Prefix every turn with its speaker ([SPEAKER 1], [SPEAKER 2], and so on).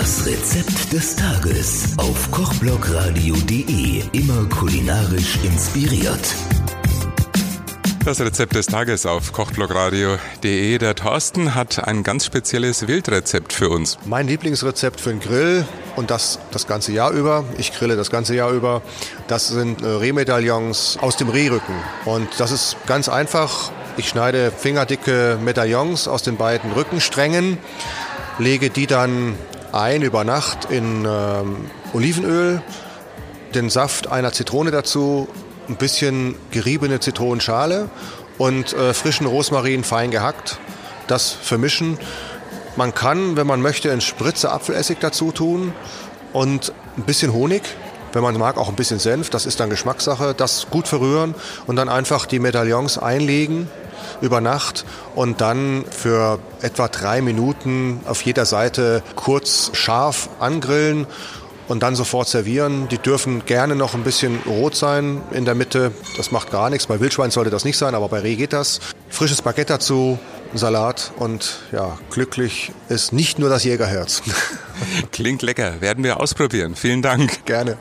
[SPEAKER 1] Das Rezept des Tages auf kochblogradio.de. Immer kulinarisch inspiriert.
[SPEAKER 2] Das Rezept des Tages auf kochblogradio.de. Der Thorsten hat ein ganz spezielles Wildrezept für uns.
[SPEAKER 3] Mein Lieblingsrezept für den Grill und das das ganze Jahr über. Ich grille das ganze Jahr über. Das sind äh, Rehmedaillons aus dem Rehrücken. Und das ist ganz einfach. Ich schneide fingerdicke Medaillons aus den beiden Rückensträngen, lege die dann ein über Nacht in ähm, Olivenöl, den Saft einer Zitrone dazu, ein bisschen geriebene Zitronenschale und äh, frischen Rosmarin fein gehackt. Das vermischen. Man kann, wenn man möchte, einen Spritze Apfelessig dazu tun und ein bisschen Honig. Wenn man mag, auch ein bisschen Senf. Das ist dann Geschmackssache. Das gut verrühren und dann einfach die Medaillons einlegen über Nacht und dann für etwa drei Minuten auf jeder Seite kurz scharf angrillen und dann sofort servieren. Die dürfen gerne noch ein bisschen rot sein in der Mitte. Das macht gar nichts. Bei Wildschwein sollte das nicht sein, aber bei Reh geht das. Frisches Baguette dazu, Salat und ja, glücklich ist nicht nur das Jägerherz.
[SPEAKER 2] Klingt lecker. Werden wir ausprobieren. Vielen Dank.
[SPEAKER 3] Gerne.